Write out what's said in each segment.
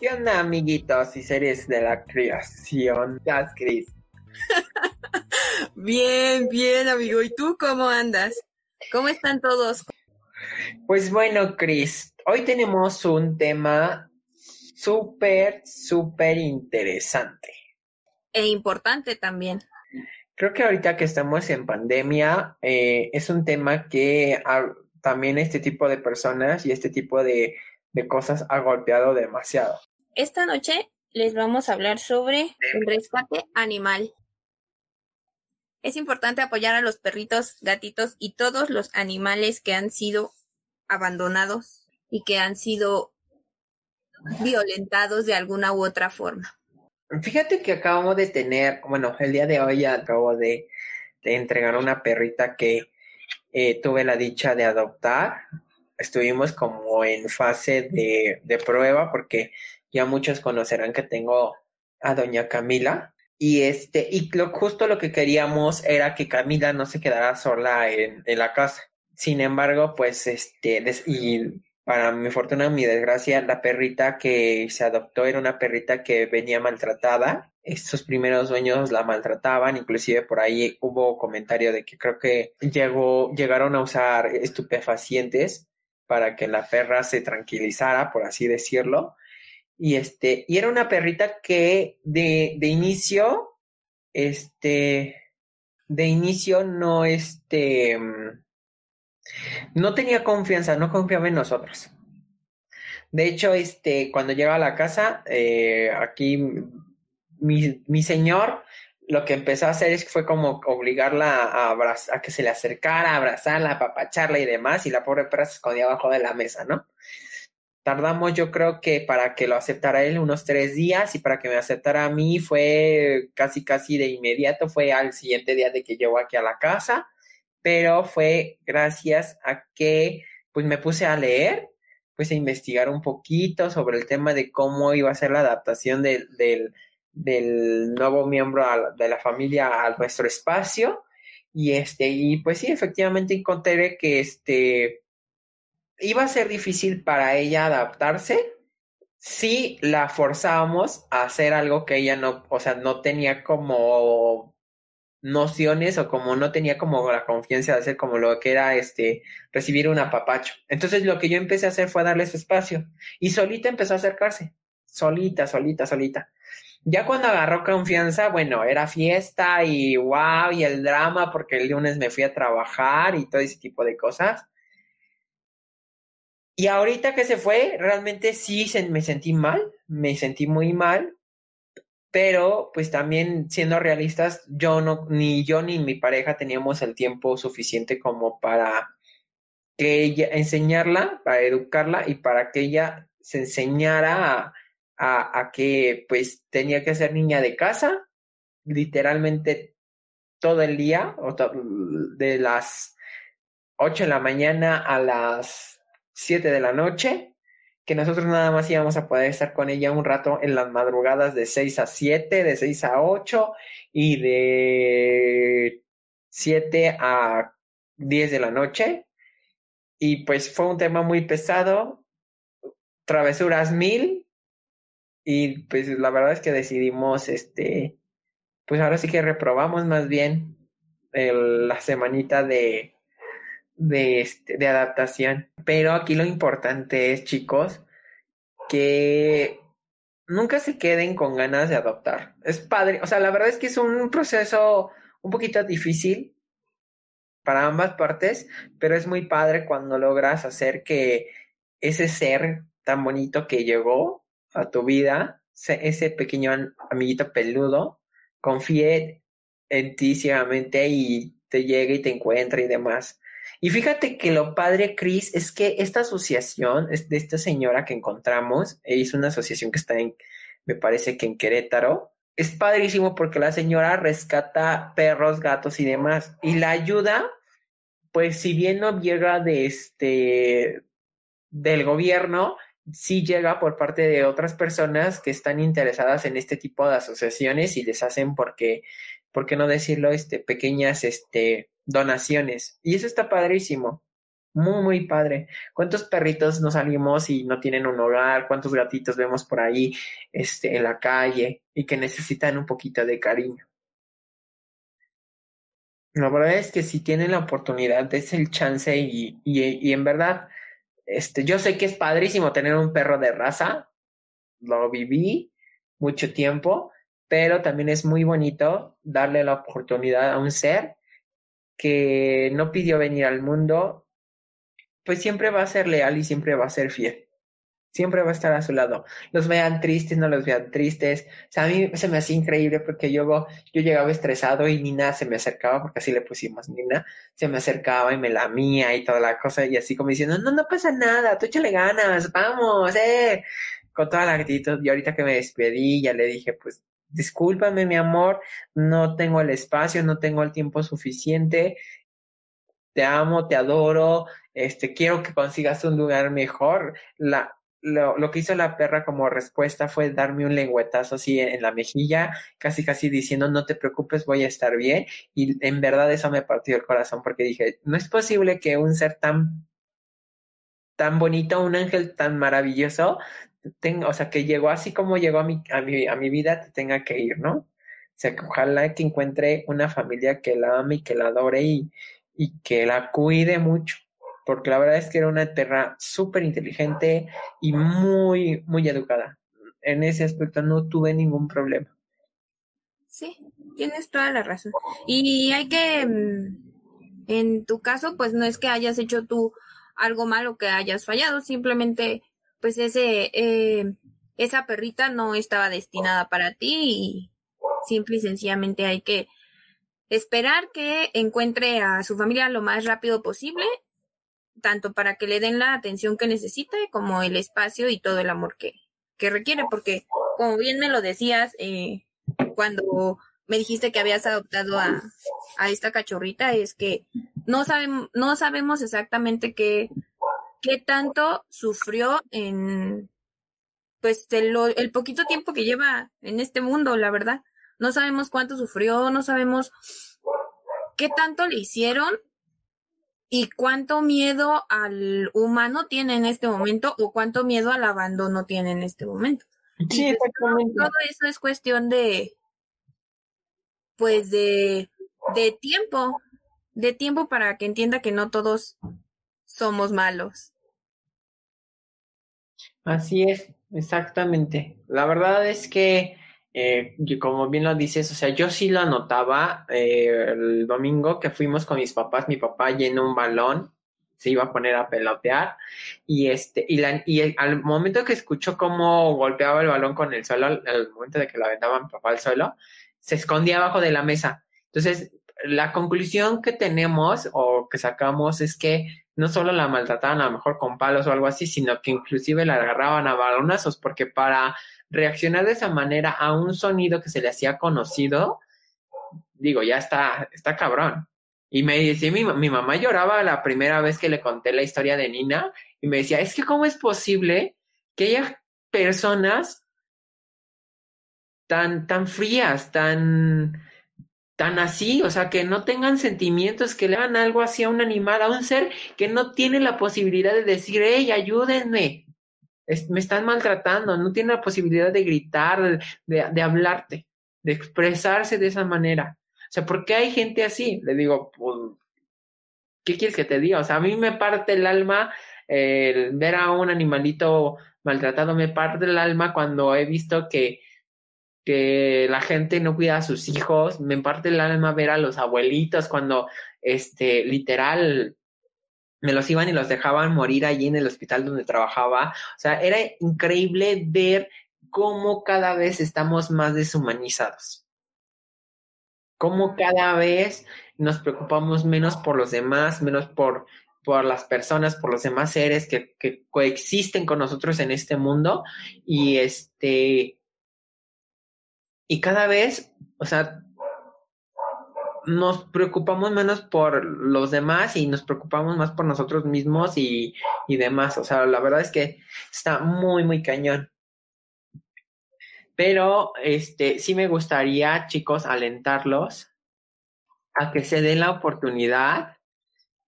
¿Qué onda, amiguitos y seres de la creación? ¿Qué Cris? bien, bien, amigo. ¿Y tú cómo andas? ¿Cómo están todos? Pues bueno, Cris, hoy tenemos un tema súper, súper interesante. E importante también. Creo que ahorita que estamos en pandemia, eh, es un tema que también este tipo de personas y este tipo de cosas ha golpeado demasiado. Esta noche les vamos a hablar sobre el rescate animal. Es importante apoyar a los perritos, gatitos y todos los animales que han sido abandonados y que han sido violentados de alguna u otra forma. Fíjate que acabamos de tener, bueno, el día de hoy acabo de, entregar una perrita que eh, tuve la dicha de adoptar. Estuvimos como en fase de, de prueba porque ya muchos conocerán que tengo a doña Camila. Y este, y lo, justo lo que queríamos era que Camila no se quedara sola en, la casa. Sin embargo, pues este, y para mi fortuna, mi desgracia, la perrita que se adoptó era una perrita que venía maltratada. Estos primeros dueños la maltrataban, inclusive por ahí hubo comentario de que creo que llegó, llegaron a usar estupefacientes para que la perra se tranquilizara, por así decirlo. Y este, y era una perrita que de, de inicio, este, de inicio no, este, no tenía confianza, no confiaba en nosotros. De hecho, este, cuando llega a la casa, eh, aquí mi, mi, señor lo que empezó a hacer es que fue como obligarla a, a que se le acercara, a abrazarla, a apapacharla y demás, y la pobre perra se escondía abajo de la mesa, ¿no? Tardamos yo creo que para que lo aceptara él unos tres días y para que me aceptara a mí fue casi casi de inmediato, fue al siguiente día de que llegó aquí a la casa, pero fue gracias a que pues me puse a leer, pues a investigar un poquito sobre el tema de cómo iba a ser la adaptación del, nuevo miembro de la familia a nuestro espacio. Y este y pues sí efectivamente encontré que este iba a ser difícil para ella adaptarse si la forzábamos a hacer algo que ella no, o sea, no tenía como nociones o como no tenía como la confianza de hacer como lo que era este recibir un apapacho. Entonces lo que yo empecé a hacer fue darle su espacio y solita empezó a acercarse, solita, solita, solita. Ya cuando agarró confianza, bueno, era fiesta y wow, y el drama porque el lunes me fui a trabajar y todo ese tipo de cosas. Y ahorita que se fue, realmente sí me sentí mal, me sentí muy mal, pero pues también siendo realistas, yo no, ni yo ni mi pareja teníamos el tiempo suficiente como para que ella, enseñarla, para educarla y para que ella se enseñara a, que pues tenía que ser niña de casa, literalmente todo el día, de las 8 de la mañana a las 7 de la noche, que nosotros nada más íbamos a poder estar con ella un rato en las madrugadas de 6 a 7, de 6 a 8 y de 7 a 10 de la noche. Y pues fue un tema muy pesado, travesuras mil, y pues la verdad es que decidimos, este, pues ahora sí que reprobamos más bien la semanita de, de, este, de adaptación. Pero aquí lo importante es, chicos, que nunca se queden con ganas de adoptar. Es padre, o sea, la verdad es que es un proceso un poquito difícil para ambas partes, pero es muy padre cuando logras hacer que ese ser tan bonito que llegó a tu vida, ese pequeño amiguito peludo, confíe en ti ciegamente y te llegue y te encuentre y demás. Y fíjate que lo padre, Chris, es que esta asociación de esta señora que encontramos, es una asociación que está en, me parece que en Querétaro, es padrísimo porque la señora rescata perros, gatos y demás. Y la ayuda, pues si bien no llega de este, del gobierno, sí llega por parte de otras personas que están interesadas en este tipo de asociaciones y les hacen porque, ¿por qué no decirlo? Este, pequeñas, este, donaciones. Y eso está padrísimo. muy, muy padre. ¿Cuántos perritos nos salimos y no tienen un hogar? ¿Cuántos gatitos vemos por ahí este, en la calle y que necesitan un poquito de cariño? La verdad es que si tienen la oportunidad, es el chance y, y, y en verdad, este, yo sé que es padrísimo tener un perro de raza, lo viví mucho tiempo, pero también es muy bonito darle la oportunidad a un ser que no pidió venir al mundo, pues siempre va a ser leal y siempre va a ser fiel. Siempre va a estar a su lado. Los vean tristes, no los vean tristes. O sea, a mí se me hacía increíble porque yo, yo llegaba estresado y Nina se me acercaba, porque así le pusimos Nina, se me acercaba y me lamía y toda la cosa, y así como diciendo, no, no pasa nada, tú échale ganas, vamos, eh. Con toda la actitud. Y ahorita que me despedí, ya le dije, pues, discúlpame, mi amor, no tengo el espacio, no tengo el tiempo suficiente. Te amo, te adoro, este, quiero que consigas un lugar mejor. La, lo, lo, que hizo la perra como respuesta fue darme un lengüetazo así en, la mejilla, casi casi diciendo no te preocupes, voy a estar bien. Y en verdad eso me partió el corazón porque dije, no es posible que un ser tan tan bonito, un ángel tan maravilloso, tenga, o sea, que llegó así como llegó a mi, a mi, a mi vida, te tenga que ir, ¿no? O sea, que ojalá que encuentre una familia que la ame y que la adore y, y que la cuide mucho porque la verdad es que era una perra súper inteligente y muy, muy educada. En ese aspecto no tuve ningún problema. Sí, tienes toda la razón. Y hay que, mm, en tu caso, pues no es que hayas hecho tú algo malo que hayas fallado, simplemente, pues ese, eh, esa perrita no estaba destinada para ti y simple y sencillamente hay que esperar que encuentre a su familia lo más rápido posible tanto para que le den la atención que necesite como el espacio y todo el amor que, que requiere, porque como bien me lo decías eh, cuando me dijiste que habías adoptado a, a esta cachorrita, es que no, sabemos no sabemos exactamente qué, qué tanto sufrió en pues el, el poquito tiempo que lleva en este mundo, la verdad. No sabemos cuánto sufrió, no sabemos qué tanto le hicieron y cuánto miedo al humano tiene en este momento o cuánto miedo al abandono tiene en este momento. Sí, exactamente. Todo eso es cuestión de, pues de, de tiempo, de tiempo para que entienda que no todos somos malos. Así es, exactamente. La verdad es que eh, como bien lo dices, o sea, yo sí lo anotaba eh, el domingo que fuimos con mis papás, mi papá llenó un balón, se iba a poner a pelotear y este y, la, y al momento que escuchó cómo golpeaba el balón con el suelo, al momento de que lo aventaba mi papá al suelo, se escondía abajo de la mesa. Entonces, la conclusión que tenemos o que sacamos es que no solo la maltrataban a lo mejor con palos o algo así, sino que inclusive la agarraban a balonazos porque para reaccionar de esa manera a un sonido que se le hacía conocido, digo, ya está, está cabrón. Y me decía, mi, mi mamá lloraba la primera vez que le conté la historia de Nina y me decía, es que cómo es posible que haya personas tan, tan frías, tan, tan así, o sea, que no tengan sentimientos, que le hagan algo así a un animal, a un ser que no tiene la posibilidad de decir, hey, ayúdenme, me están maltratando, no tiene la posibilidad de gritar, de, hablarte, de expresarse de esa manera. O sea, ¿por qué hay gente así? Le digo, pues, ¿qué quieres que te diga? O sea, a mí me parte el alma el ver a un animalito maltratado, me parte el alma cuando he visto que, que la gente no cuida a sus hijos, me parte el alma ver a los abuelitos cuando, este, literal, me los iban y los dejaban morir allí en el hospital donde trabajaba. O sea, era increíble ver cómo cada vez estamos más deshumanizados. Cómo cada vez nos preocupamos menos por los demás, menos por, por las personas, por los demás seres que, que coexisten con nosotros en este mundo. Y este. Y cada vez, o sea, nos preocupamos menos por los demás y nos preocupamos más por nosotros mismos y, y demás. O sea, la verdad es que está muy, muy cañón. Pero este sí me gustaría, chicos, alentarlos a que se den la oportunidad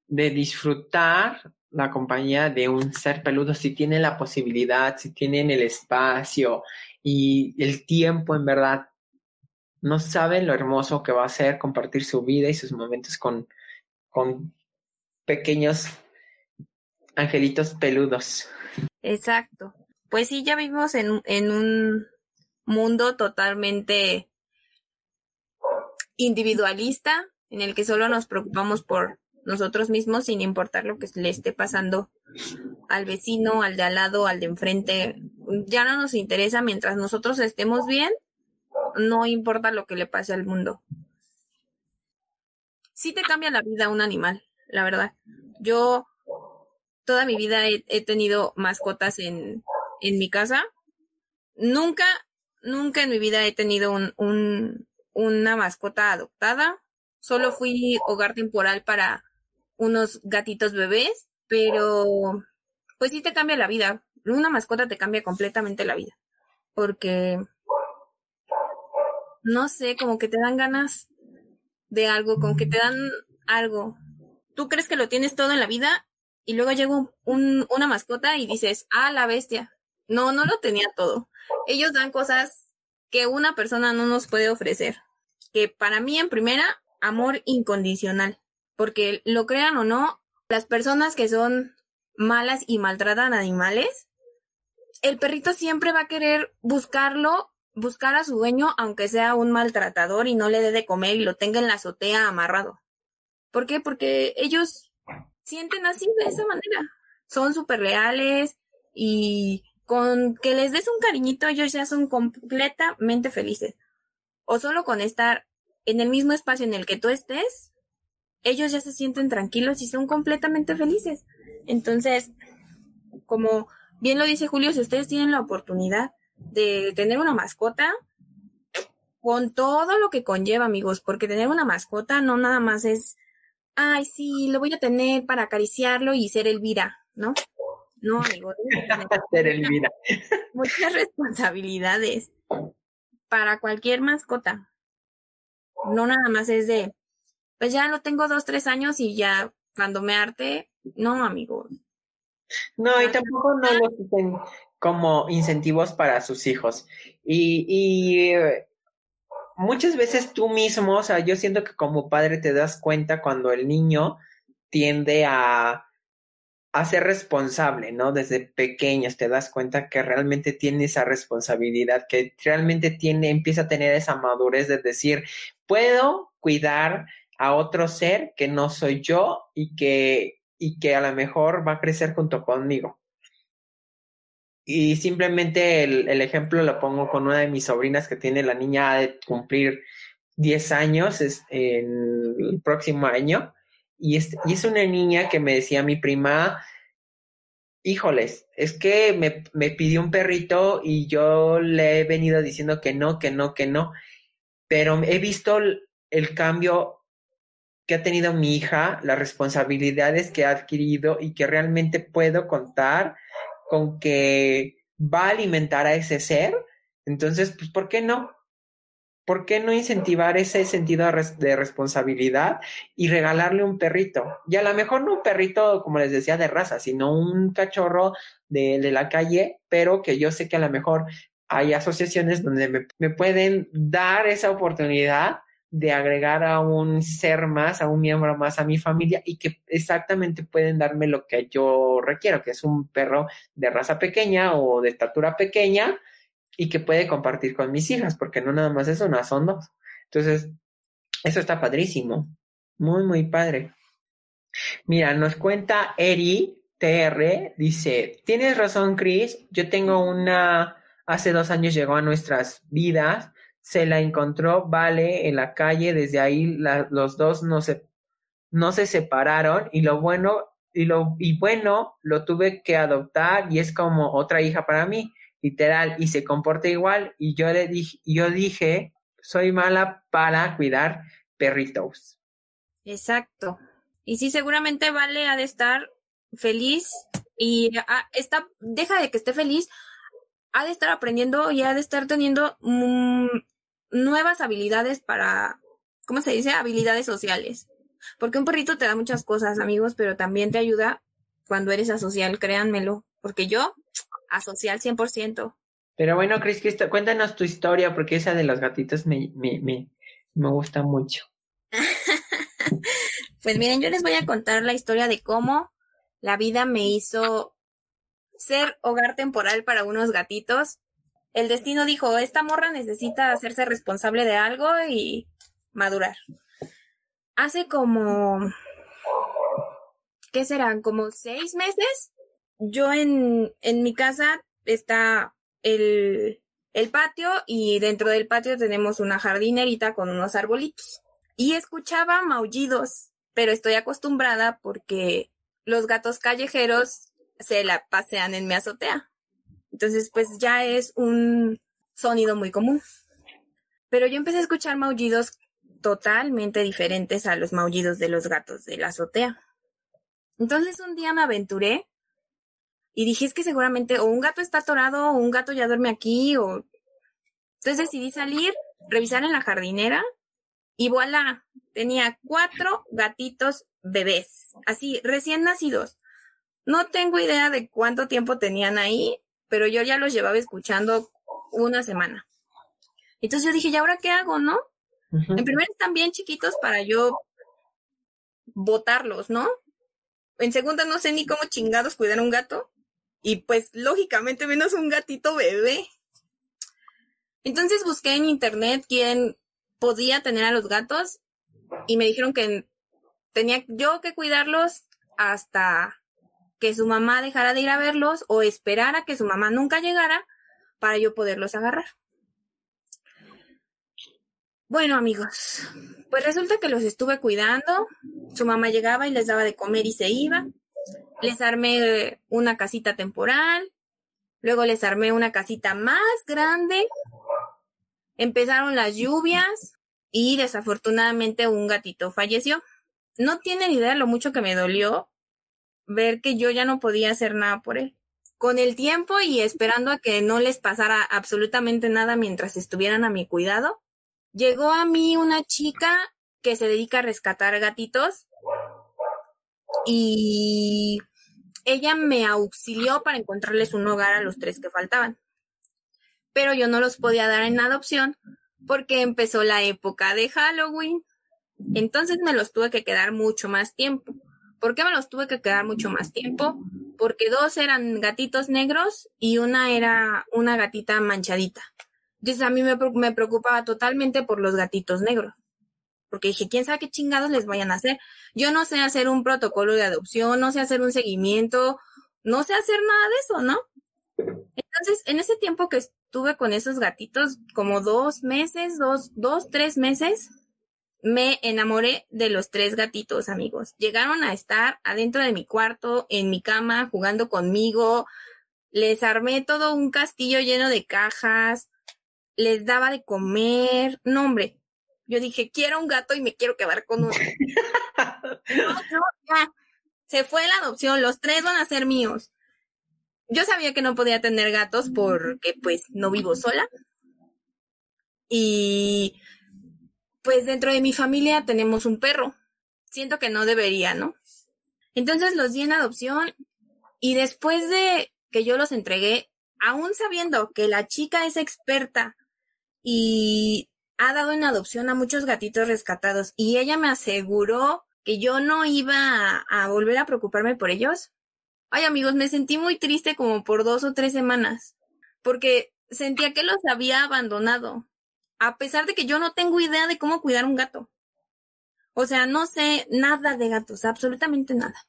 de disfrutar la compañía de un ser peludo, si tienen la posibilidad, si tienen el espacio y el tiempo, en verdad, no saben lo hermoso que va a ser compartir su vida y sus momentos con, con pequeños angelitos peludos. Exacto. Pues sí, ya vivimos en, en un mundo totalmente individualista, en el que solo nos preocupamos por nosotros mismos sin importar lo que le esté pasando al vecino, al de al lado, al de enfrente. Ya no nos interesa mientras nosotros estemos bien, no importa lo que le pase al mundo. Sí te cambia la vida un animal, la verdad. Yo toda mi vida he, tenido mascotas en, en, mi casa. Nunca, nunca en mi vida he tenido un, un, una mascota adoptada. Solo fui hogar temporal para unos gatitos bebés, pero pues sí te cambia la vida. Una mascota te cambia completamente la vida. Porque, no sé, como que te dan ganas de algo, como que te dan algo. Tú crees que lo tienes todo en la vida y luego llega un, una mascota y dices, ah, la bestia. No, no lo tenía todo. Ellos dan cosas que una persona no nos puede ofrecer. Que para mí, en primera, amor incondicional porque lo crean o no, las personas que son malas y maltratan animales, el perrito siempre va a querer buscarlo, buscar a su dueño, aunque sea un maltratador y no le dé de comer y lo tenga en la azotea amarrado. ¿Por qué? Porque ellos sienten así de esa manera. Son súper leales y con que les des un cariñito ellos ya son completamente felices. O solo con estar en el mismo espacio en el que tú estés, ellos ya se sienten tranquilos y son completamente felices. Entonces, como bien lo dice Julio, si ustedes tienen la oportunidad de tener una mascota, con todo lo que conlleva, amigos, porque tener una mascota no nada más es, ay, sí, lo voy a tener para acariciarlo y ser Elvira, ¿no? No, amigos. ser Elvira. Muchas responsabilidades para cualquier mascota. No nada más es de, pues ya lo tengo dos, tres años y ya cuando me arte, no, amigos. No, y tampoco no lo como incentivos para sus hijos. Y, eh, muchas veces tú mismo, o sea, yo siento que como padre te das cuenta cuando el niño tiende a, a ser responsable, ¿no? Desde pequeños te das cuenta que realmente tiene esa responsabilidad, que realmente tiene, empieza a tener esa madurez de decir, puedo cuidar a otro ser que no soy yo y que, y que a lo mejor va a crecer junto conmigo. Y simplemente el, ejemplo lo pongo con una de mis sobrinas que tiene la niña de cumplir 10 años es, en el próximo año. Y es, y es una niña que me decía mi prima, híjoles, es que me, me pidió un perrito y yo le he venido diciendo que no, que no, que no. Pero he visto el cambio que ha tenido mi hija, las responsabilidades que ha adquirido y que realmente puedo contar con que va a alimentar a ese ser, entonces, pues, ¿por qué no? ¿Por qué no incentivar ese sentido de responsabilidad y regalarle un perrito? Y a lo mejor no un perrito, como les decía, de raza, sino un cachorro de, de la calle, pero que yo sé que a lo mejor hay asociaciones donde me, me pueden dar esa oportunidad de agregar a un ser más, a un miembro más a mi familia y que exactamente pueden darme lo que yo requiero, que es un perro de raza pequeña o de estatura pequeña y que puede compartir con mis hijas, porque no nada más es una, son dos. Entonces, eso está padrísimo, muy, muy padre. Mira, nos cuenta Eri TR, dice, tienes razón, Chris, yo tengo una, hace dos años llegó a nuestras vidas, se la encontró Vale en la calle, desde ahí los dos no se, no se separaron y lo bueno, y lo, y bueno, lo tuve que adoptar y es como otra hija para mí, literal, y se comporta igual y yo le dije, yo dije, soy mala para cuidar perritos. Exacto. Y sí, seguramente Vale ha de estar feliz y ah, está, deja de que esté feliz, ha de estar aprendiendo y ha de estar teniendo mm, nuevas habilidades para, ¿cómo se dice? Habilidades sociales. Porque un perrito te da muchas cosas, amigos, pero también te ayuda cuando eres asocial, créanmelo, porque yo, asocial 100%. Pero bueno, Cris, cuéntanos tu historia, porque esa de los gatitos me, me, me, me gusta mucho. pues miren, yo les voy a contar la historia de cómo la vida me hizo ser hogar temporal para unos gatitos. El destino dijo, esta morra necesita hacerse responsable de algo y madurar. Hace como, ¿qué serán? Como seis meses. Yo en, en mi casa está el, el patio y dentro del patio tenemos una jardinerita con unos arbolitos. Y escuchaba maullidos, pero estoy acostumbrada porque los gatos callejeros se la pasean en mi azotea. Entonces, pues ya es un sonido muy común. Pero yo empecé a escuchar maullidos totalmente diferentes a los maullidos de los gatos de la azotea. Entonces un día me aventuré y dije es que seguramente o un gato está atorado o un gato ya duerme aquí o... Entonces decidí salir, revisar en la jardinera y voilà, tenía cuatro gatitos bebés, así recién nacidos. No tengo idea de cuánto tiempo tenían ahí, pero yo ya los llevaba escuchando una semana. Entonces yo dije, ¿y ahora qué hago, no? En primer están bien chiquitos para yo botarlos, ¿no? En segunda no sé ni cómo chingados cuidar un gato. Y pues lógicamente menos un gatito bebé. Entonces busqué en internet quién podía tener a los gatos y me dijeron que tenía yo que cuidarlos hasta que su mamá dejara de ir a verlos o esperar a que su mamá nunca llegara para yo poderlos agarrar. Bueno, amigos, pues resulta que los estuve cuidando. Su mamá llegaba y les daba de comer y se iba. Les armé una casita temporal. Luego les armé una casita más grande. Empezaron las lluvias y desafortunadamente un gatito falleció. No tienen idea lo mucho que me dolió ver que yo ya no podía hacer nada por él. Con el tiempo y esperando a que no les pasara absolutamente nada mientras estuvieran a mi cuidado, llegó a mí una chica que se dedica a rescatar gatitos y ella me auxilió para encontrarles un hogar a los tres que faltaban. Pero yo no los podía dar en adopción porque empezó la época de Halloween. Entonces me los tuve que quedar mucho más tiempo. ¿Por qué me los tuve que quedar mucho más tiempo? Porque dos eran gatitos negros y una era una gatita manchadita. Entonces a mí me, me preocupaba totalmente por los gatitos negros. Porque dije, quién sabe qué chingados les vayan a hacer. Yo no sé hacer un protocolo de adopción, no sé hacer un seguimiento, no sé hacer nada de eso, ¿no? Entonces, en ese tiempo que estuve con esos gatitos, como dos meses, dos, dos, tres meses, me enamoré de los tres gatitos, amigos. Llegaron a estar adentro de mi cuarto, en mi cama, jugando conmigo. Les armé todo un castillo lleno de cajas les daba de comer. No, hombre, yo dije, quiero un gato y me quiero quedar con uno. Se fue la adopción, los tres van a ser míos. Yo sabía que no podía tener gatos porque pues no vivo sola. Y pues dentro de mi familia tenemos un perro. Siento que no debería, ¿no? Entonces los di en adopción y después de que yo los entregué, aún sabiendo que la chica es experta y ha dado en adopción a muchos gatitos rescatados y ella me aseguró que yo no iba a, volver a preocuparme por ellos. Ay amigos, me sentí muy triste como por dos o tres semanas porque sentía que los había abandonado, a pesar de que yo no tengo idea de cómo cuidar un gato. O sea, no sé nada de gatos, absolutamente nada.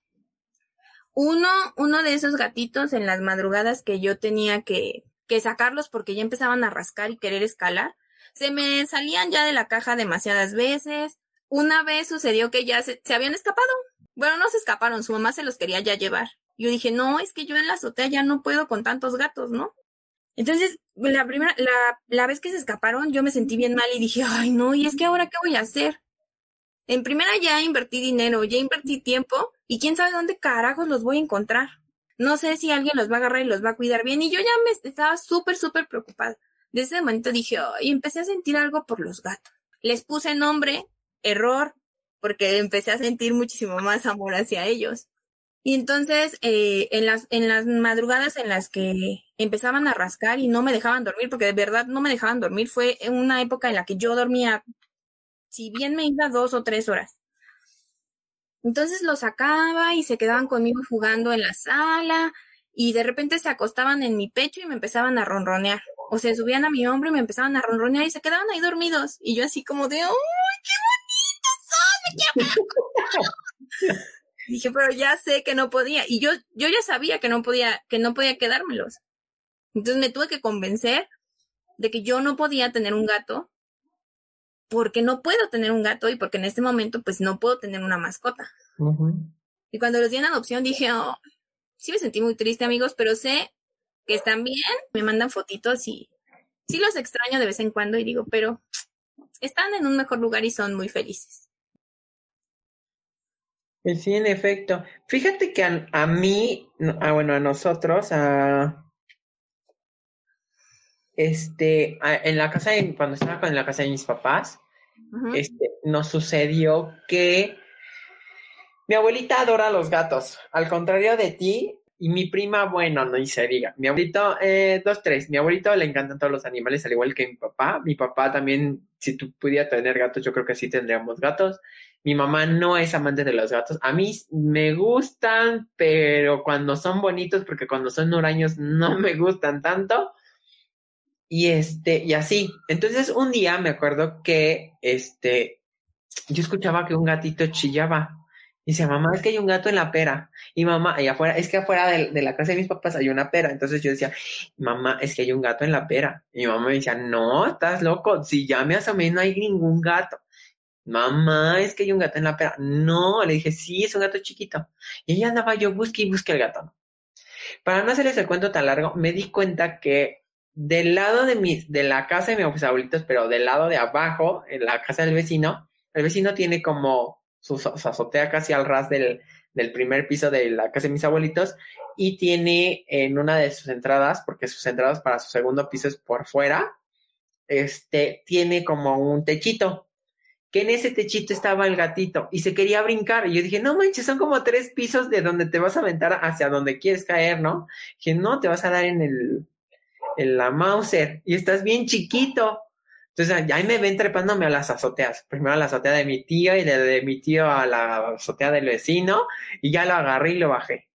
Uno, uno de esos gatitos en las madrugadas que yo tenía que, que sacarlos porque ya empezaban a rascar y querer escalar. Se me salían ya de la caja demasiadas veces. Una vez sucedió que ya se, habían escapado. Bueno, no se escaparon, su mamá se los quería ya llevar. Yo dije, no, es que yo en la azotea ya no puedo con tantos gatos, ¿no? Entonces, la primera, la, la vez que se escaparon, yo me sentí bien mal y dije, ay, no, y es que ahora qué voy a hacer. En primera ya invertí dinero, ya invertí tiempo y quién sabe dónde carajos los voy a encontrar no sé si alguien los va a agarrar y los va a cuidar bien. Y yo ya me estaba súper, súper preocupada. Desde ese momento dije, y empecé a sentir algo por los gatos. Les puse nombre, error, porque empecé a sentir muchísimo más amor hacia ellos. Y entonces, eh, en, las, en las madrugadas en las que empezaban a rascar y no me dejaban dormir, porque de verdad no me dejaban dormir, fue una época en la que yo dormía, si bien me iba dos o tres horas. Entonces los sacaba y se quedaban conmigo jugando en la sala y de repente se acostaban en mi pecho y me empezaban a ronronear. O se subían a mi hombro y me empezaban a ronronear y se quedaban ahí dormidos. Y yo así como de, ¡ay, qué bonitos son! Dije, pero ya sé que no podía. Y yo, yo ya sabía que no podía, que no podía quedármelos. Entonces me tuve que convencer de que yo no podía tener un gato porque no puedo tener un gato y porque en este momento pues no puedo tener una mascota. Y cuando los di en adopción dije, oh, sí me sentí muy triste amigos, pero sé que están bien, me mandan fotitos y sí los extraño de vez en cuando y digo, pero están en un mejor lugar y son muy felices. Sí, en efecto. Fíjate que a, mí, ah, bueno, a nosotros, a este, en la casa de, cuando estaba en la casa de mis papás, este, nos sucedió que mi abuelita adora los gatos. Al contrario de ti, y mi prima, bueno, no se diga. Mi abuelito, eh, dos, tres. Mi abuelito le encantan todos los animales, al igual que mi papá. Mi papá también, si tú pudieras tener gatos, yo creo que sí tendríamos gatos. Mi mamá no es amante de los gatos. A mí me gustan, pero cuando son bonitos, porque cuando son huraños no me gustan tanto. Y este, y así. Entonces, un día me acuerdo que, este, yo escuchaba que un gatito chillaba. Y decía, mamá, es que hay un gato en la pera. Y mamá, ahí afuera, es que afuera de, la casa de mis papás hay una pera. Entonces yo decía, mamá, es que hay un gato en la pera. Y mi mamá me decía, no, estás loco. Si ya me asomé, no hay ningún gato. Mamá, es que hay un gato en la pera. No, le dije, sí, es un gato chiquito. Y ella andaba, yo busqué y busqué el gato. Para no hacerles el cuento tan largo, me di cuenta que del lado de, mi, de la casa de mis abuelitos, pero del lado de abajo, en la casa del vecino, el vecino tiene como su, azotea casi al ras del, del, primer piso de la casa de mis abuelitos y tiene en una de sus entradas, porque sus entradas para su segundo piso es por fuera, este, tiene como un techito, que en ese techito estaba el gatito y se quería brincar. Y yo dije, no manches, son como tres pisos de donde te vas a aventar hacia donde quieres caer, ¿no? Dije, no, te vas a dar en el, en la Mauser y estás bien chiquito. Entonces, ahí me ven trepándome a las azoteas. Primero a la azotea de mi tío y de, mi tío a la azotea del vecino y ya lo agarré y lo bajé.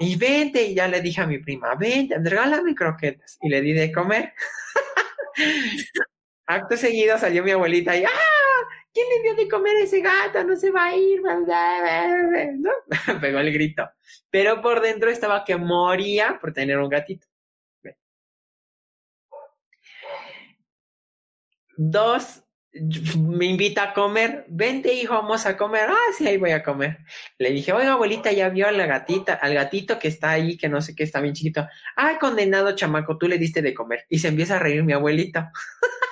Y vente, y ya le dije a mi prima, vente, regálame croquetas. Y le di de comer. Acto seguido salió mi abuelita y ¡ah! ¿Quién le dio de comer a ese gato? No se va a ir. ¿No? Pegó el grito. Pero por dentro estaba que moría por tener un gatito. Dos, me invita a comer, vente hijo, vamos a comer. Ah, sí, ahí voy a comer. Le dije, oiga, abuelita, ya vio a la gatita, al gatito que está ahí, que no sé qué, está bien chiquito. Ah, condenado chamaco, tú le diste de comer. Y se empieza a reír mi abuelito.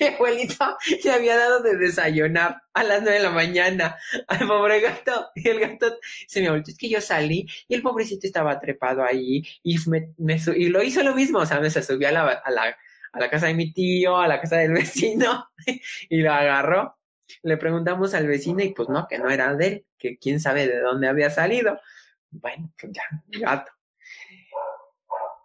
mi abuelito le había dado de desayunar a las nueve de la mañana al pobre gato. Y el gato se me abuelito, es que yo salí y el pobrecito estaba trepado ahí y, me, y lo hizo lo mismo, o sea, me subió a la, a la a la casa de mi tío, a la casa del vecino, y lo agarró. Le preguntamos al vecino y pues no, que no era de él, que quién sabe de dónde había salido. Bueno, pues ya, gato.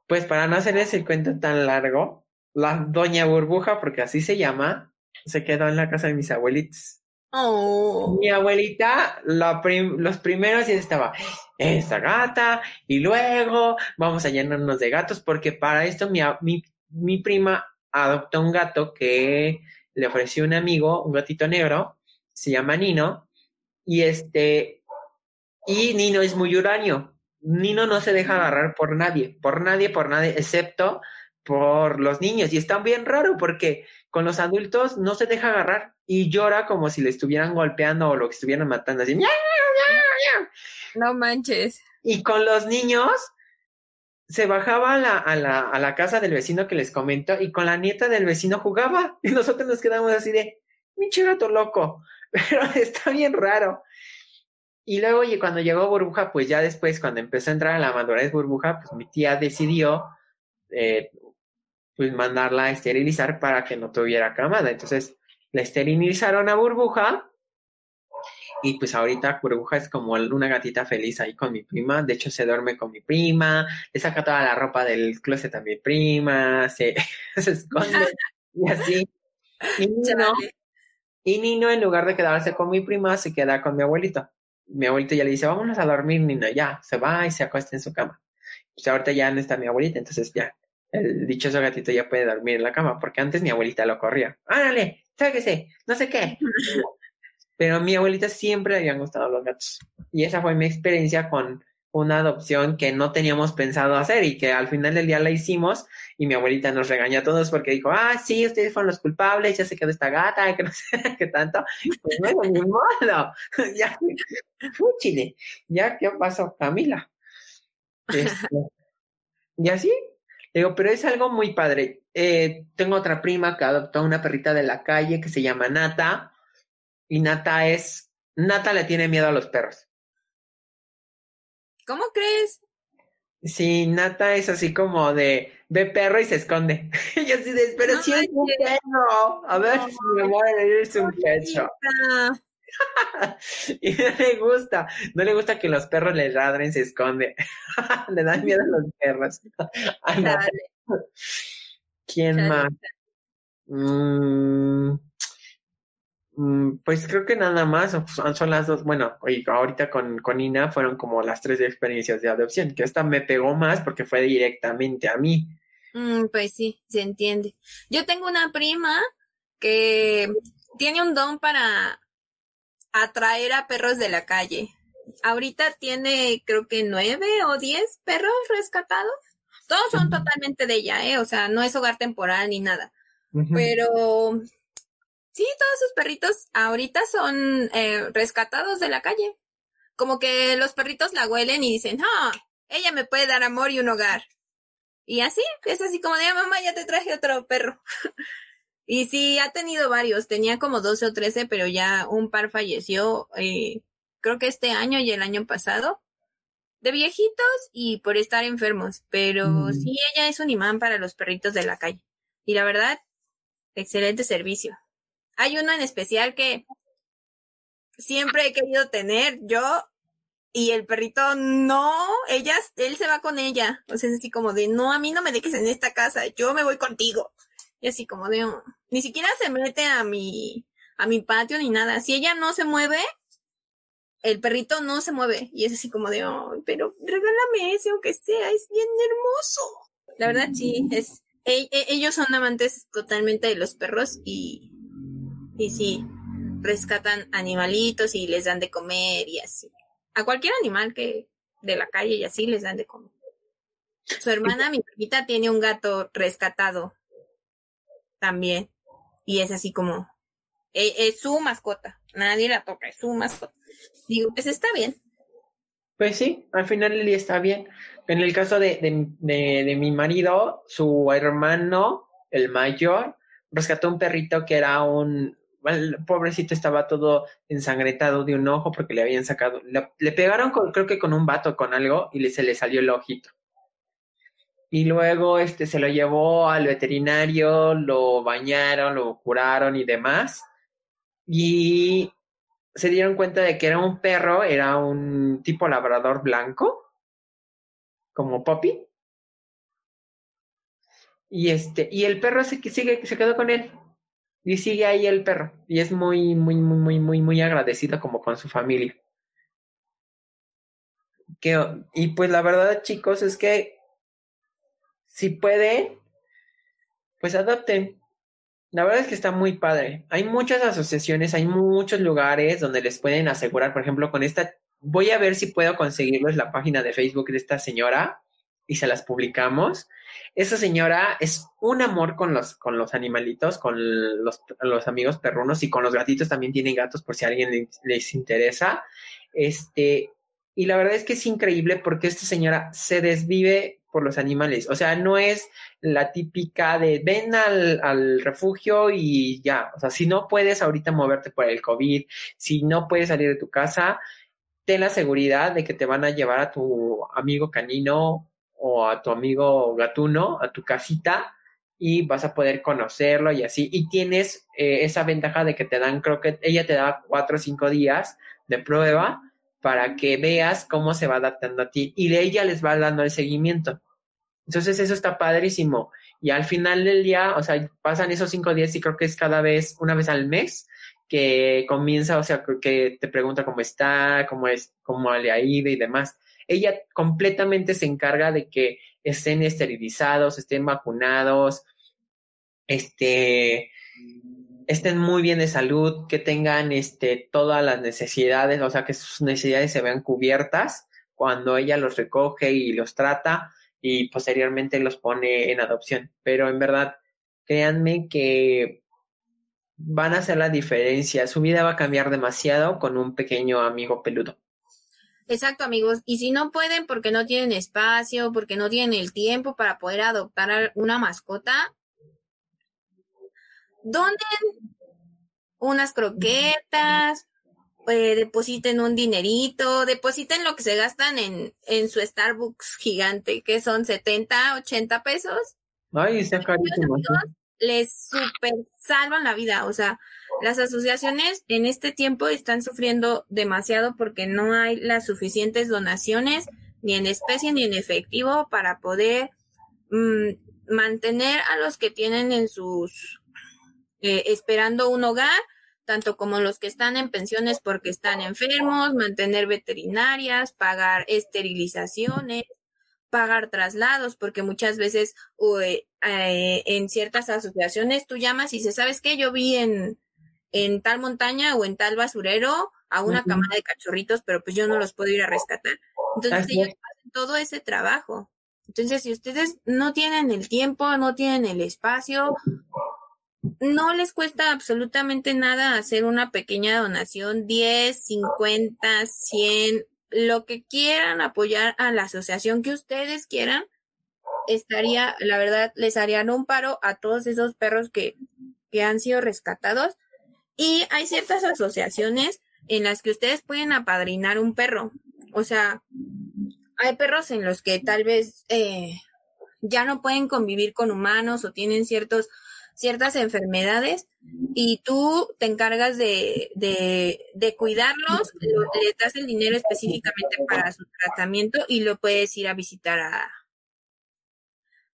Pues para no hacer ese cuento tan largo, la doña burbuja, porque así se llama, se quedó en la casa de mis abuelitos. Oh. Mi abuelita, los primeros ya estaba, esta gata, y luego vamos a llenarnos de gatos, porque para esto mi, mi mi prima adoptó un gato que le ofreció un amigo, un gatito negro, se llama Nino, y este, y Nino es muy uranio. Nino no se deja agarrar por nadie, por nadie, por nadie, excepto por los niños. Y está bien raro porque con los adultos no se deja agarrar y llora como si le estuvieran golpeando o lo estuvieran matando, así. No manches. Y con los niños se bajaba a la, a, la, a la casa del vecino que les comento y con la nieta del vecino jugaba y nosotros nos quedamos así de, pinche gato loco, pero está bien raro. Y luego cuando llegó Burbuja, pues ya después, cuando empezó a entrar a la madurez Burbuja, pues mi tía decidió eh, pues mandarla a esterilizar para que no tuviera camada. Entonces la esterilizaron a Burbuja Y pues ahorita Burbuja es como una gatita feliz ahí con mi prima. De hecho, se duerme con mi prima, le saca toda la ropa del closet a mi prima, se, se esconde y así. Y Nino, y Nino, en lugar de quedarse con mi prima, se queda con mi abuelito. Mi abuelito ya le dice, vámonos a dormir, Nino. Ya, se va y se acuesta en su cama. Pues ahorita ya no está mi abuelita, entonces ya, el dichoso gatito ya puede dormir en la cama, porque antes mi abuelita lo corría. ¡Ándale! ¡Sáquese! No sé qué. Pero a mi abuelita siempre le habían gustado los gatos. Y esa fue mi experiencia con una adopción que no teníamos pensado hacer y que al final del día la hicimos y mi abuelita nos regañó a todos porque dijo, ah, sí, ustedes fueron los culpables, ya se quedó esta gata, que no sé qué tanto. Pues bueno, ni modo. ya, chile. Ya, ¿qué pasó, Camila? Este, y así, digo, pero es algo muy padre. Eh, tengo otra prima que adoptó una perrita de la calle que se llama Nata y Nata es, Nata le tiene miedo a los perros. ¿Cómo crees? Sí, Nata es así como de ve perro y se esconde. y así de, pero si es un perro, a ver si me muere, es un pecho. y no le gusta, no le gusta que los perros le ladren, se esconde. le dan miedo a los perros. ¿Quién más? Mm, Mm, pues creo que nada más son las dos, bueno, ahorita con, con Ina fueron como las tres experiencias de adopción, que esta me pegó más porque fue directamente a mí. Mm, pues sí, se entiende. Yo tengo una prima que tiene un don para atraer a perros de la calle. Ahorita tiene creo que nueve o diez perros rescatados. Todos son totalmente de ella, ¿eh? O sea, no es hogar temporal ni nada. Pero Sí, todos sus perritos ahorita son eh, rescatados de la calle. Como que los perritos la huelen y dicen, ah, ella me puede dar amor y un hogar. Y así, es así como de, mamá, ya te traje otro perro. y sí, ha tenido varios, tenía como 12 o 13, pero ya un par falleció, eh, creo que este año y el año pasado, de viejitos y por estar enfermos. Pero mm. sí, ella es un imán para los perritos de la calle. Y la verdad, excelente servicio. Hay uno en especial que siempre he querido tener yo y el perrito no, ella, él se va con ella. O sea, es así como de, no, a mí no me dejes en esta casa, yo me voy contigo. Y así como de, oh, ni siquiera se mete a mi, a mi patio ni nada. Si ella no se mueve, el perrito no se mueve. Y es así como de, oh, pero regálame ese aunque sea, es bien hermoso. La verdad sí, es, e, e, ellos son amantes totalmente de los perros y y sí, rescatan animalitos y les dan de comer y así. A cualquier animal que de la calle y así les dan de comer. Su hermana, mi primita, tiene un gato rescatado también. Y es así como, e, es, su mascota. Nadie la toca, es su mascota. Digo, pues está bien. Pues sí, al final Lili está bien. En el caso de, de, de mi marido, su hermano, el mayor, rescató un perrito que era un, el pobrecito estaba todo ensangretado de un ojo porque le habían sacado, le, pegaron con, creo que con un vato, con algo, y se le salió el ojito. Y luego este se lo llevó al veterinario, lo bañaron, lo curaron y demás. Y se dieron cuenta de que era un perro, era un tipo labrador blanco, como Poppy. Y este, y el perro se, sigue, se quedó con él. Y sigue ahí el perro. Y es muy, muy, muy, muy, muy, muy agradecido como con su familia. Que, y pues la verdad, chicos, es que si pueden, pues adopten. La verdad es que está muy padre. Hay muchas asociaciones, hay muchos lugares donde les pueden asegurar, por ejemplo, con esta, voy a ver si puedo conseguirles la página de Facebook de esta señora y se las publicamos. Esa señora es un amor con los, con los animalitos, con los, los amigos perrunos y con los gatitos también tienen gatos por si a alguien les, interesa. Este, y la verdad es que es increíble porque esta señora se desvive por los animales. O sea, no es la típica de ven al, al, refugio y ya. O sea, si no puedes ahorita moverte por el COVID, si no puedes salir de tu casa, ten la seguridad de que te van a llevar a tu amigo canino o a tu amigo gatuno, a tu casita, y vas a poder conocerlo y así. Y tienes eh, esa ventaja de que te dan, creo que ella te da cuatro o cinco días de prueba para que veas cómo se va adaptando a ti y de ella les va dando el seguimiento. Entonces eso está padrísimo. Y al final del día, o sea, pasan esos cinco días y creo que es cada vez, una vez al mes, que comienza, o sea, que te pregunta cómo está, cómo es, cómo le ha ido y demás. Ella completamente se encarga de que estén esterilizados, estén vacunados, este, estén muy bien de salud, que tengan este, todas las necesidades, o sea, que sus necesidades se vean cubiertas cuando ella los recoge y los trata y posteriormente los pone en adopción. Pero en verdad, créanme que van a hacer la diferencia. Su vida va a cambiar demasiado con un pequeño amigo peludo. Exacto, amigos. Y si no pueden porque no tienen espacio, porque no tienen el tiempo para poder adoptar una mascota, donen unas croquetas, eh, depositen un dinerito, depositen lo que se gastan en, en su Starbucks gigante, que son 70, 80 pesos. Ay, está carísimo. Les super salvan la vida, o sea, las asociaciones en este tiempo están sufriendo demasiado porque no hay las suficientes donaciones, ni en especie ni en efectivo, para poder mm, mantener a los que tienen en sus eh, esperando un hogar, tanto como los que están en pensiones porque están enfermos, mantener veterinarias, pagar esterilizaciones, pagar traslados, porque muchas veces eh, en ciertas asociaciones tú llamas y dices, ¿sabes qué? Yo vi en, en tal montaña o en tal basurero a una cámara de cachorritos, pero pues yo no los puedo ir a rescatar. Entonces ellos hacen todo ese trabajo. Entonces, si ustedes no tienen el tiempo, no tienen el espacio, no les cuesta absolutamente nada hacer una pequeña donación, 10, 50, 100, lo que quieran apoyar a la asociación que ustedes quieran, estaría, la verdad, les harían un paro a todos esos perros que, que han sido rescatados. Y hay ciertas asociaciones en las que ustedes pueden apadrinar un perro. O sea, hay perros en los que tal vez eh, ya no pueden convivir con humanos o tienen ciertos ciertas enfermedades y tú te encargas de, de, cuidarlos, le das el dinero específicamente para su tratamiento y lo puedes ir a visitar a,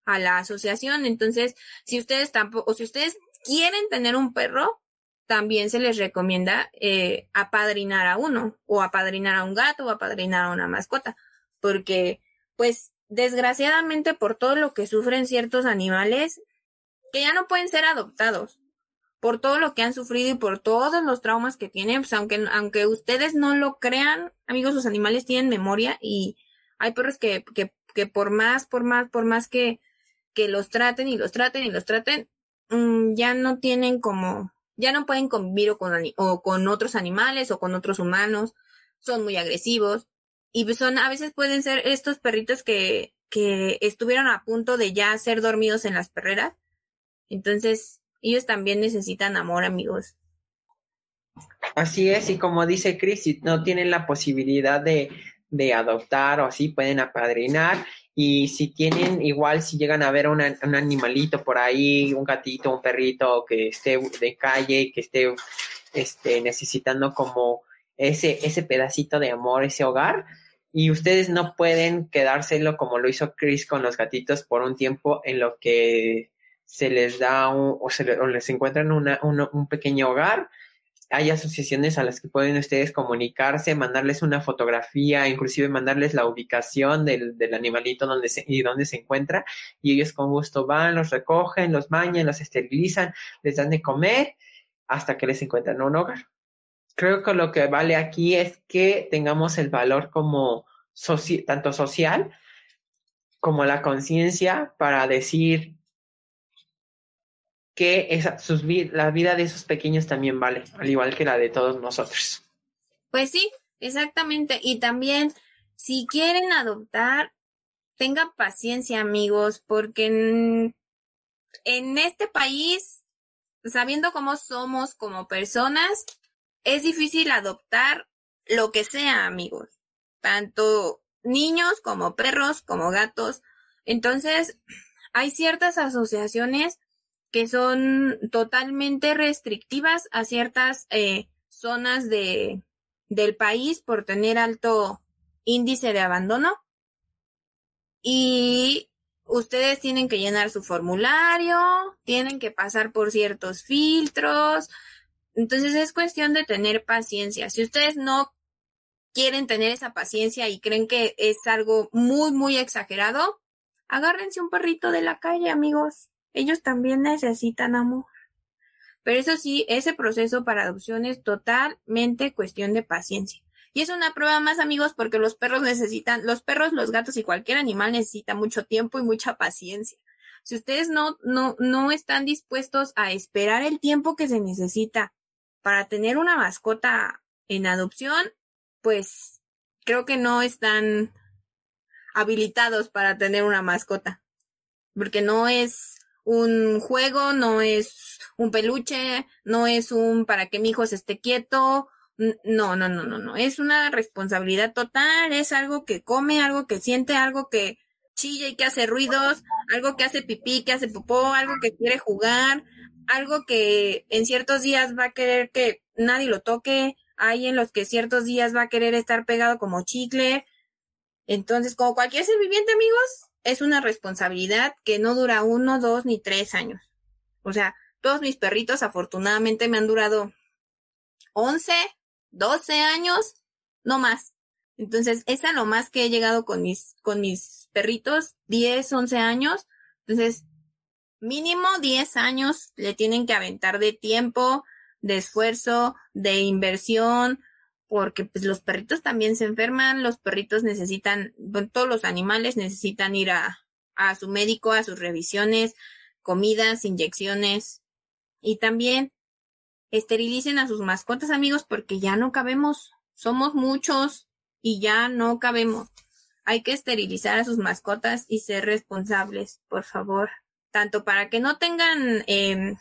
a la asociación. Entonces, si ustedes tampoco, o si ustedes quieren tener un perro, también se les recomienda eh, apadrinar a uno, o apadrinar a un gato, o apadrinar a una mascota, porque, pues, desgraciadamente por todo lo que sufren ciertos animales, que ya no pueden ser adoptados por todo lo que han sufrido y por todos los traumas que tienen, pues aunque, aunque ustedes no lo crean, amigos, los animales tienen memoria y hay perros que, que, que por más, por más, por más que, que los traten y los traten y los traten, mm, ya no tienen como, ya no pueden convivir o con, o con otros animales o con otros humanos, son muy agresivos y pues son, a veces pueden ser estos perritos que, que estuvieron a punto de ya ser dormidos en las perreras entonces, ellos también necesitan amor, amigos. Así es, y como dice Chris, si no tienen la posibilidad de, de adoptar o así, pueden apadrinar. Y si tienen, igual si llegan a ver un animalito por ahí, un gatito, un perrito que esté de calle, que esté este, necesitando como ese, ese pedacito de amor, ese hogar, y ustedes no pueden quedárselo como lo hizo Chris con los gatitos por un tiempo en lo que se les da o, se les encuentran una, un pequeño hogar. Hay asociaciones a las que pueden ustedes comunicarse, mandarles una fotografía, inclusive mandarles la ubicación del, del animalito donde y dónde se encuentra. Y ellos con gusto van, los recogen, los bañan, los esterilizan, les dan de comer hasta que les encuentran un hogar. Creo que lo que vale aquí es que tengamos el valor como tanto social como la conciencia para decir que esa, sus, la vida de esos pequeños también vale, al igual que la de todos nosotros. Pues sí, exactamente. Y también, si quieren adoptar, tengan paciencia, amigos, porque en, en este país, sabiendo cómo somos como personas, es difícil adoptar lo que sea, amigos. Tanto niños como perros, como gatos. Entonces, hay ciertas asociaciones que son totalmente restrictivas a ciertas eh, zonas de, del país por tener alto índice de abandono. Y ustedes tienen que llenar su formulario, tienen que pasar por ciertos filtros. Entonces es cuestión de tener paciencia. Si ustedes no quieren tener esa paciencia y creen que es algo muy, muy exagerado, agárrense un perrito de la calle, amigos. Ellos también necesitan amor. Pero eso sí, ese proceso para adopción es totalmente cuestión de paciencia. Y es una prueba más, amigos, porque los perros necesitan, los perros, los gatos y cualquier animal necesita mucho tiempo y mucha paciencia. Si ustedes no, no, no están dispuestos a esperar el tiempo que se necesita para tener una mascota en adopción, pues creo que no están habilitados para tener una mascota. Porque no es un juego, no es un peluche, no es un para que mi hijo se esté quieto. No, no, no, no, no. Es una responsabilidad total, es algo que come, algo que siente, algo que chilla y que hace ruidos, algo que hace pipí, que hace popó, algo que quiere jugar, algo que en ciertos días va a querer que nadie lo toque, hay en los que ciertos días va a querer estar pegado como chicle. Entonces, como cualquier ser viviente, amigos, es una responsabilidad que no dura uno, dos ni tres años. O sea, todos mis perritos afortunadamente me han durado 11, 12 años, no más. Entonces, es a lo más que he llegado con mis, con mis perritos, 10, 11 años. Entonces, mínimo 10 años le tienen que aventar de tiempo, de esfuerzo, de inversión, porque pues los perritos también se enferman, los perritos necesitan, todos los animales necesitan ir a, a su médico, a sus revisiones, comidas, inyecciones y también esterilicen a sus mascotas amigos porque ya no cabemos, somos muchos y ya no cabemos. Hay que esterilizar a sus mascotas y ser responsables, por favor, tanto para que no tengan eh,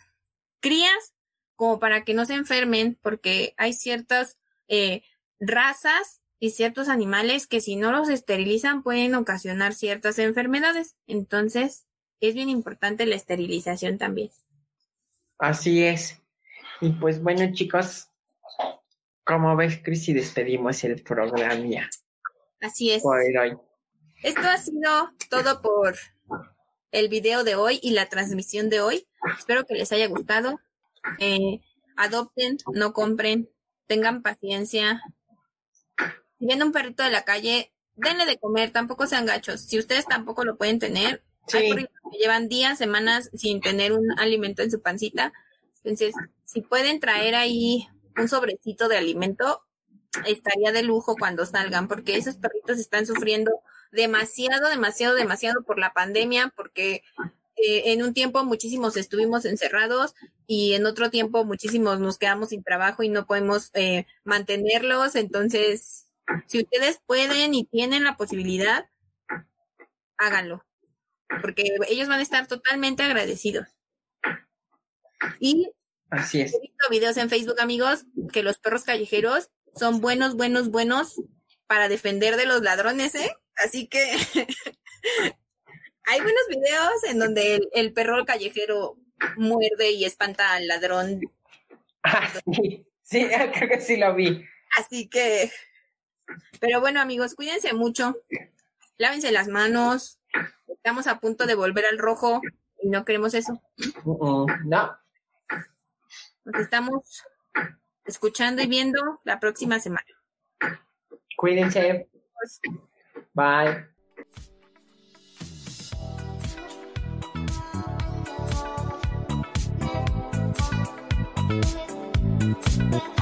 crías como para que no se enfermen, porque hay ciertas eh, razas y ciertos animales que si no los esterilizan pueden ocasionar ciertas enfermedades. Entonces, es bien importante la esterilización también. Así es. Y pues bueno, chicos, como ves, Cris, y despedimos el programa. Así es. Esto ha sido todo por el video de hoy y la transmisión de hoy. Espero que les haya gustado. Eh, adopten, no compren, tengan paciencia. Si viene un perrito de la calle, denle de comer, tampoco sean gachos. Si ustedes tampoco lo pueden tener, hay perritos que llevan días, semanas sin tener un alimento en su pancita. Entonces, si pueden traer ahí un sobrecito de alimento, estaría de lujo cuando salgan, porque esos perritos están sufriendo demasiado, demasiado, demasiado por la pandemia, porque eh, en un tiempo muchísimos estuvimos encerrados y en otro tiempo muchísimos nos quedamos sin trabajo y no podemos eh, mantenerlos. Entonces, si ustedes pueden y tienen la posibilidad, háganlo, porque ellos van a estar totalmente agradecidos. Y Así es. he visto videos en Facebook, amigos, que los perros callejeros son buenos, buenos, buenos para defender de los ladrones, ¿eh? Así que hay buenos videos en donde el, perro callejero muerde y espanta al ladrón. Ah, sí, sí, creo que sí lo vi. Así que, pero bueno amigos, cuídense mucho, lávense las manos, estamos a punto de volver al rojo y no queremos eso. No. Nos estamos escuchando y viendo la próxima semana. Cuídense. Bye. Thank